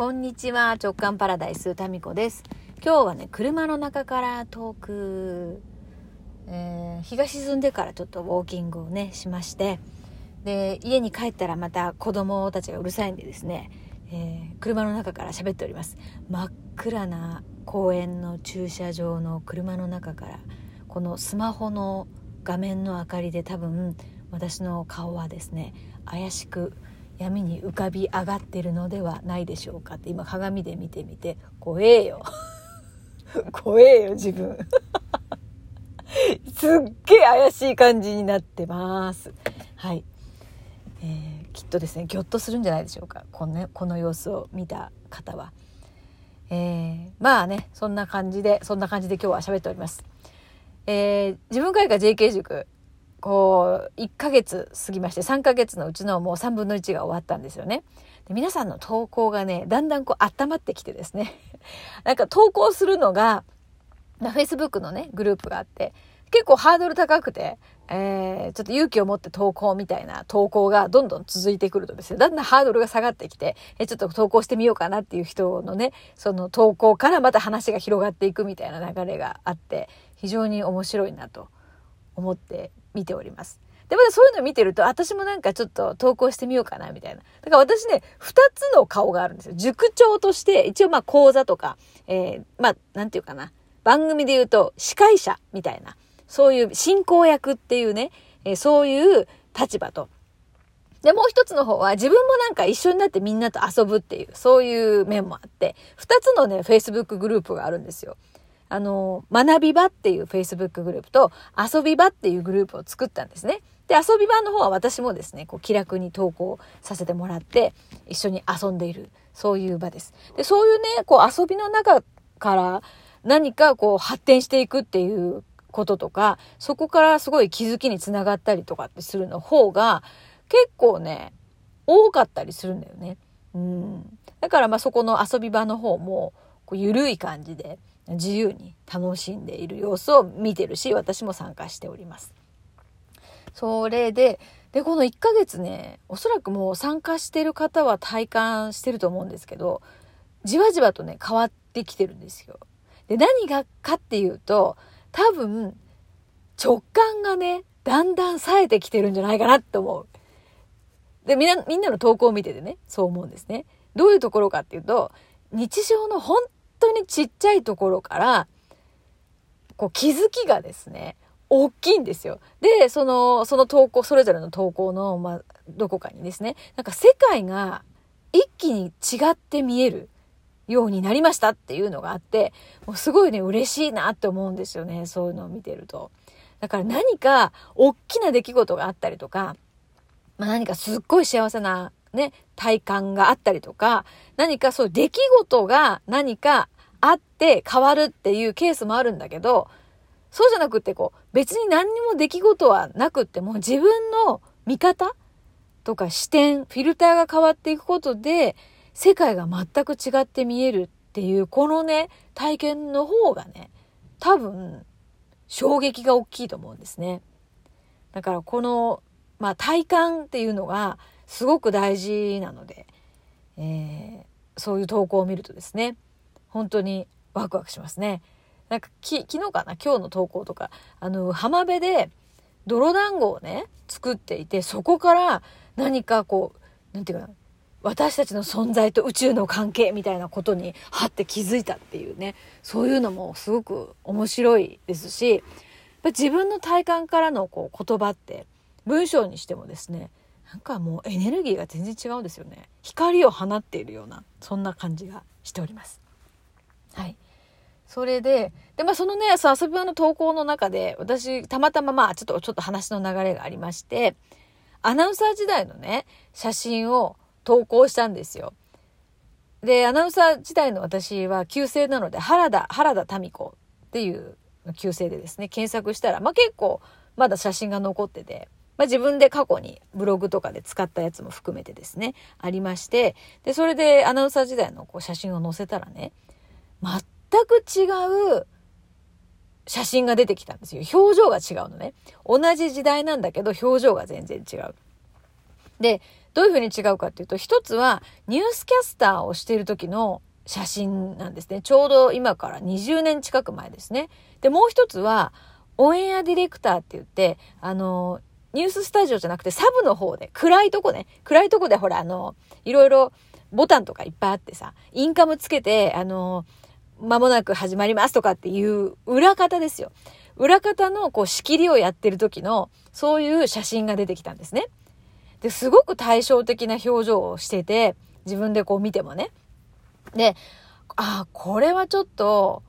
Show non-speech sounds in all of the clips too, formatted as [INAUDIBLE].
こんにちは。直感パラダイスタミコです。今日はね車の中から遠く、えー、日が沈んでからちょっとウォーキングをねしまして。で家に帰ったらまた子供たちがうるさいんでですね、えー、車の中から喋っております。真っ暗な公園の駐車場の車の中からこのスマホの画面の明かりで多分私の顔はですね怪しく闇に浮かび上がってるのではないでしょうかって今鏡で見てみて怖えよ。[LAUGHS] 怖えよ自分。[LAUGHS] すっげえ怪しい感じになってます。はい、えー、きっとですねぎょっとするんじゃないでしょうか。この,、ね、この様子を見た方は、えー、まあねそんな感じでそんな感じで今日は喋っております。えー、自分会が JK 塾こう、1ヶ月過ぎまして、3ヶ月のうちのもう3分の1が終わったんですよね。で皆さんの投稿がね、だんだんこう温まってきてですね。[LAUGHS] なんか投稿するのが、Facebook のね、グループがあって、結構ハードル高くて、えー、ちょっと勇気を持って投稿みたいな投稿がどんどん続いてくるとですね、だんだんハードルが下がってきて、えちょっと投稿してみようかなっていう人のね、その投稿からまた話が広がっていくみたいな流れがあって、非常に面白いなと思って見ております。で、まだそういうの見てると、私もなんかちょっと投稿してみようかな、みたいな。だから私ね、二つの顔があるんですよ。塾長として、一応まあ講座とか、えー、まあ、なんていうかな。番組で言うと、司会者みたいな。そういう進行役っていうね、えー、そういう立場と。で、もう一つの方は自分もなんか一緒になってみんなと遊ぶっていう、そういう面もあって、二つのね、Facebook グループがあるんですよ。あの、学び場っていう Facebook グループと遊び場っていうグループを作ったんですね。で、遊び場の方は私もですね、こう気楽に投稿させてもらって一緒に遊んでいる、そういう場です。で、そういうね、こう遊びの中から何かこう発展していくっていうこととか、そこからすごい気づきにつながったりとかってするの方が結構ね、多かったりするんだよね。うん。だからまあそこの遊び場の方も、こう緩い感じで自由に楽しんでいる様子を見てるし、私も参加しております。それで、で、この1ヶ月ね、おそらくもう参加してる方は体感してると思うんですけど、じわじわとね、変わってきてるんですよ。で、何がかっていうと、多分、直感がね、だんだん冴えてきてるんじゃないかなって思う。で、みんな、みんなの投稿を見ててね、そう思うんですね。どういうところかっていうと、日常の本当にちっちゃいところから、こう気づきがですね、大きいんですよ。で、その、その投稿、それぞれの投稿の、まあ、どこかにですね、なんか世界が一気に違って見えるようになりましたっていうのがあって、もうすごいね、嬉しいなって思うんですよね、そういうのを見てると。だから何か大きな出来事があったりとか、まあ、何かすっごい幸せなね、体感があったりとか、何かそう出来事が何かあって変わるっていうケースもあるんだけど、そうじゃなくってこう、別に何にも出来事はなくっても自分の見方とか視点、フィルターが変わっていくことで、世界が全く違って見えるっていう、このね、体験の方がね、多分、衝撃が大きいと思うんですね。だからこの、まあ体感っていうのが、すごく大事なので、えー、そういう投稿を見るとですね本当にワクワクしますね。なんかき昨日かな？今日の投稿とかあの浜辺で泥団子をね作っていてそこから何かこう何て言うかな私たちの存在と宇宙の関係みたいなことにはって気づいたっていうねそういうのもすごく面白いですし自分の体感からのこう言葉って文章にしてもですねなんかもうエネルギーが全然違うんですよね。光を放っているようなそんな感じがしております。はい。それででまあそのねそ遊び場の投稿の中で私たまたままあちょっとちょっと話の流れがありましてアナウンサー時代のね写真を投稿したんですよ。でアナウンサー時代の私は旧姓なので原田原田民子っていう旧姓でですね検索したらまあ結構まだ写真が残ってて。まあ、自分で過去にブログとかで使ったやつも含めてですね、ありまして、で、それでアナウンサー時代のこう写真を載せたらね、全く違う写真が出てきたんですよ。表情が違うのね。同じ時代なんだけど表情が全然違う。で、どういうふうに違うかっていうと、一つはニュースキャスターをしている時の写真なんですね。ちょうど今から20年近く前ですね。で、もう一つは、オンエアディレクターって言って、あの、ニューススタジオじゃなくてサブの方で、暗いとこね、暗いとこでほら、あの、いろいろボタンとかいっぱいあってさ、インカムつけて、あの、間もなく始まりますとかっていう裏方ですよ。裏方のこう仕切りをやってる時の、そういう写真が出てきたんですね。で、すごく対照的な表情をしてて、自分でこう見てもね。で、ああ、これはちょっと、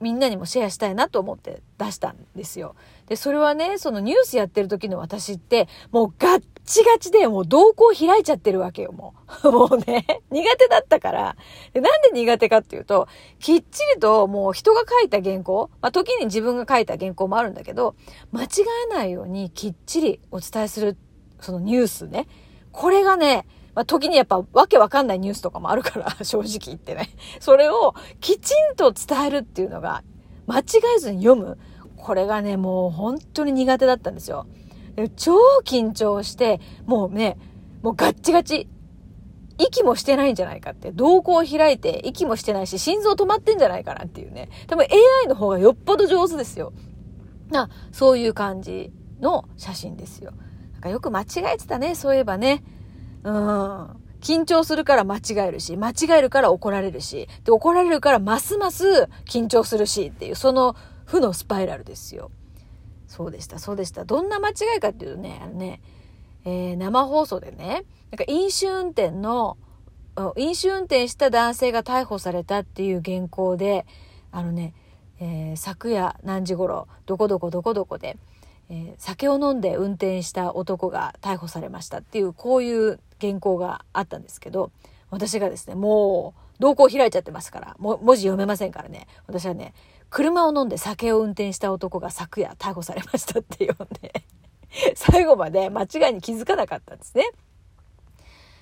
みんなにもシェアしたいなと思って出したんですよ。で、それはね、そのニュースやってる時の私って、もうガッチガチで、もう瞳孔開いちゃってるわけよ、もう。[LAUGHS] もうね、苦手だったから。で、なんで苦手かっていうと、きっちりともう人が書いた原稿、まあ時に自分が書いた原稿もあるんだけど、間違えないようにきっちりお伝えする、そのニュースね。これがね、まあ、時にやっぱわけわかんないニュースとかもあるから、[LAUGHS] 正直言ってね。それをきちんと伝えるっていうのが、間違えずに読む。これがね、もう本当に苦手だったんですよ。超緊張して、もうね、もうガッチガチ。息もしてないんじゃないかって。瞳孔を開いて息もしてないし、心臓止まってんじゃないかなっていうね。多分 AI の方がよっぽど上手ですよ。な、そういう感じの写真ですよ。なんかよく間違えてたね、そういえばね。うん。緊張するから間違えるし、間違えるから怒られるし、で、怒られるからますます緊張するしっていう、その負のスパイラルですよ。そうでした、そうでした。どんな間違いかっていうとね、あのね、えー、生放送でね、なんか飲酒運転の、飲酒運転した男性が逮捕されたっていう原稿で、あのね、えー、昨夜何時頃、どこどこどこどこで、えー、酒を飲んで運転した男が逮捕されましたっていう、こういう原稿があったんですけど、私がですね、もう、瞳孔開いちゃってますから、も文字読めませんからね。私はね、車を飲んで酒を運転した男が昨夜逮捕されましたって読んで、[LAUGHS] 最後まで間違いに気づかなかったんですね。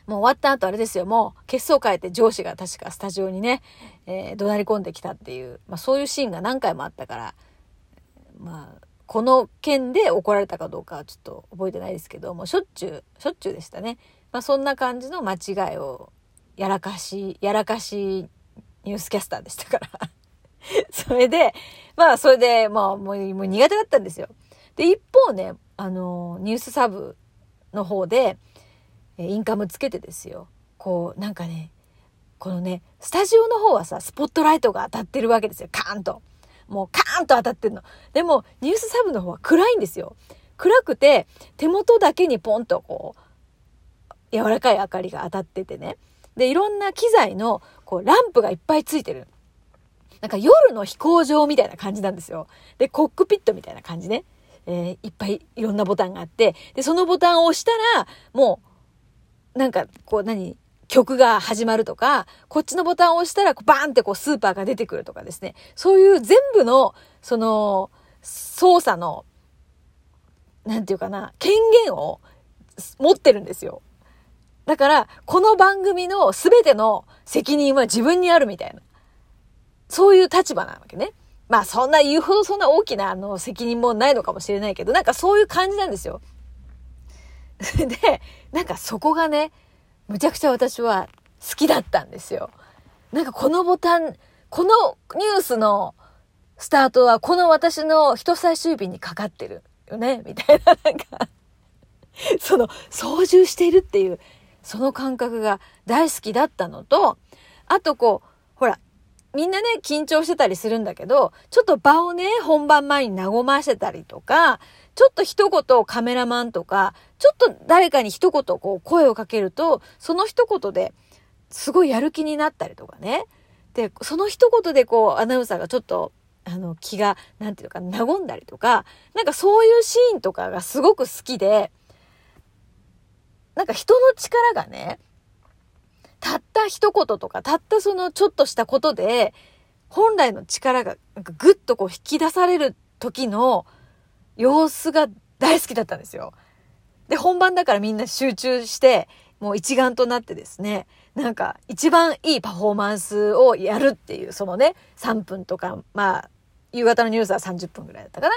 もう終わった後あれですよ、もう、血相変えて上司が確かスタジオにね、えー、怒鳴り込んできたっていう、まあそういうシーンが何回もあったから、まあ、この件で怒られたかどうかはちょっと覚えてないですけどもう、しょっちゅう、しょっちゅうでしたね。まあそんな感じの間違いを、やらかし、やらかしニュースキャスターでしたからそれで、まあそれで、まあもうもう苦手だったんですよ。で、一方ね、あの、ニュースサブの方で、インカムつけてですよ。こう、なんかね、このね、スタジオの方はさ、スポットライトが当たってるわけですよ。カーンと。もうカーンと当たってるの。でも、ニュースサブの方は暗いんですよ。暗くて、手元だけにポンとこう、柔らかい明かりが当たっててね。で、いろんな機材の、こう、ランプがいっぱいついてる。なんか夜の飛行場みたいな感じなんですよ。で、コックピットみたいな感じね。えー、いっぱいいろんなボタンがあって、で、そのボタンを押したら、もう、なんか、こう何、曲が始まるとか、こっちのボタンを押したら、バーンってこうスーパーが出てくるとかですね。そういう全部の、その、操作の、なんていうかな、権限を持ってるんですよ。だから、この番組の全ての責任は自分にあるみたいな。そういう立場なわけね。まあそんな言うほどそんな大きなあの責任もないのかもしれないけど、なんかそういう感じなんですよ。[LAUGHS] で、なんかそこがね、むちゃくちゃ私は好きだったんですよ。なんかこのボタン、このニュースのスタートはこの私の人差し指にかかってるよね、みたいな、なんか [LAUGHS] その操縦しているっていう、その感覚が大好きだったのと、あとこう、ほら、みんなね、緊張してたりするんだけど、ちょっと場をね、本番前に和ませたりとか、ちょっと一言カメラマンとか、ちょっと誰かに一言こう声をかけると、その一言ですごいやる気になったりとかね。で、その一言でこうアナウンサーがちょっとあの気が、なんていうか、和んだりとか、なんかそういうシーンとかがすごく好きで、なんか人の力がね、たった一言とか、たったそのちょっとしたことで、本来の力がぐっとこう引き出される時の様子が大好きだったんですよ。で、本番だからみんな集中して、もう一丸となってですね、なんか一番いいパフォーマンスをやるっていう、そのね、3分とか、まあ、夕方のニュースは30分ぐらいだったかな。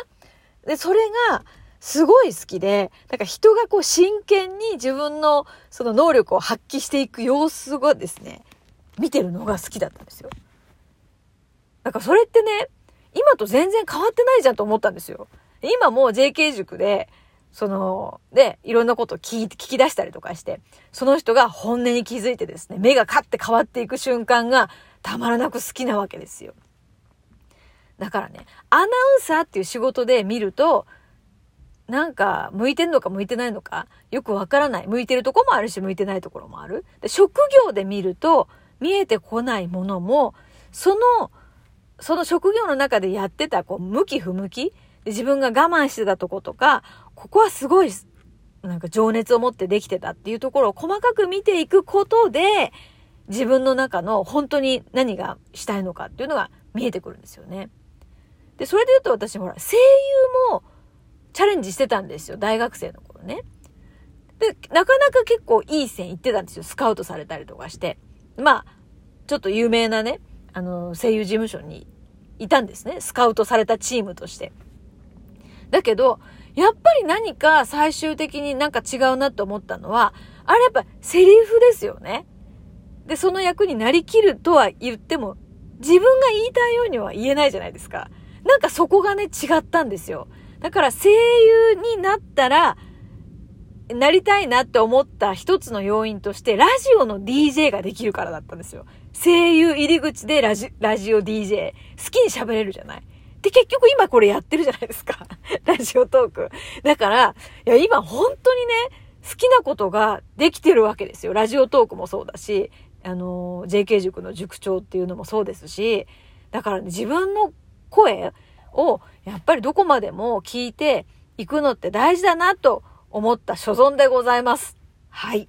で、それが、すごい好きで、なんか人がこう真剣に自分のその能力を発揮していく様子がですね、見てるのが好きだったんですよ。だからそれってね、今と全然変わってないじゃんと思ったんですよ。今も JK 塾で、その、で、いろんなことを聞聞き出したりとかして、その人が本音に気づいてですね、目がカッて変わっていく瞬間がたまらなく好きなわけですよ。だからね、アナウンサーっていう仕事で見ると、なんか、向いてんのか向いてないのか、よくわからない。向いてるとこもあるし、向いてないところもある。で職業で見ると、見えてこないものも、その、その職業の中でやってた、こう、向き不向きで自分が我慢してたとことか、ここはすごい、なんか情熱を持ってできてたっていうところを細かく見ていくことで、自分の中の本当に何がしたいのかっていうのが見えてくるんですよね。で、それで言うと私ほら、声優もチャレンジしてたんですよ。大学生の頃ね。で、なかなか結構いい線いってたんですよ。スカウトされたりとかして。まあ、ちょっと有名なね、あの、声優事務所にいたんですね。スカウトされたチームとして。だけど、やっぱり何か最終的になんか違うなって思ったのは、あれやっぱセリフですよね。で、その役になりきるとは言っても、自分が言いたいようには言えないじゃないですか。なんかそこがね、違ったんですよ。だから声優になったら、なりたいなって思った一つの要因として、ラジオの DJ ができるからだったんですよ。声優入り口でラジラジオ DJ。好きに喋れるじゃないで、結局今これやってるじゃないですか。[LAUGHS] ラジオトーク。だから、いや、今本当にね、好きなことができてるわけですよ。ラジオトークもそうだし、あの、JK 塾の塾長っていうのもそうですし、だから、ね、自分の声をやっぱりどこまでも聞いていくのって大事だなと思った所存でございます。はい。